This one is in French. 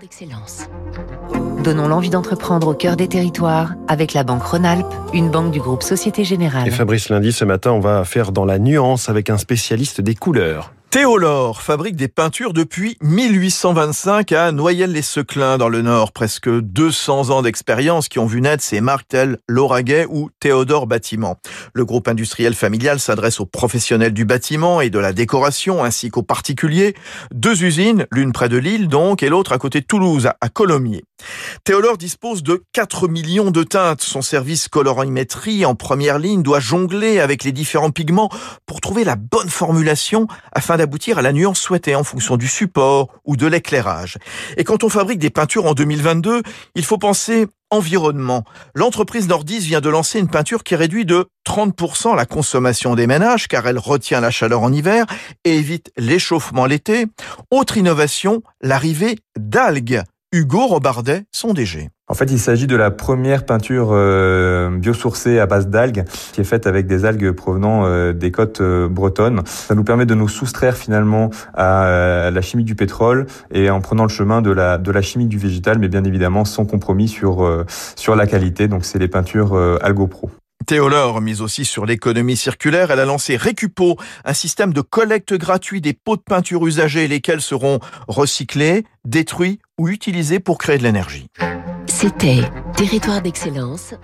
D'excellence. Donnons l'envie d'entreprendre au cœur des territoires avec la Banque Rhône-Alpes, une banque du groupe Société Générale. Et Fabrice Lundi, ce matin, on va faire dans la nuance avec un spécialiste des couleurs. Théolore fabrique des peintures depuis 1825 à Noyelles-les-Seclins dans le Nord. Presque 200 ans d'expérience qui ont vu naître ces marques telles Lauragais ou Théodore Bâtiment. Le groupe industriel familial s'adresse aux professionnels du bâtiment et de la décoration ainsi qu'aux particuliers. Deux usines, l'une près de Lille donc et l'autre à côté de Toulouse, à Colomiers. Théolore dispose de 4 millions de teintes. Son service colorimétrie en première ligne doit jongler avec les différents pigments pour trouver la bonne formulation afin aboutir à la nuance souhaitée en fonction du support ou de l'éclairage. Et quand on fabrique des peintures en 2022, il faut penser environnement. L'entreprise Nordis vient de lancer une peinture qui réduit de 30% la consommation des ménages car elle retient la chaleur en hiver et évite l'échauffement l'été. Autre innovation, l'arrivée d'algues. Hugo Robardet, son DG. En fait, il s'agit de la première peinture euh, biosourcée à base d'algues, qui est faite avec des algues provenant euh, des côtes euh, bretonnes. Ça nous permet de nous soustraire finalement à, la chimie du pétrole et en prenant le chemin de la, de la chimie du végétal, mais bien évidemment sans compromis sur, sur la qualité. Donc, c'est les peintures AlgoPro. Théolore mise aussi sur l'économie circulaire, elle a lancé Récupo, un système de collecte gratuit des pots de peinture usagés, lesquels seront recyclés, détruits ou utilisés pour créer de l'énergie. C'était Territoire d'excellence.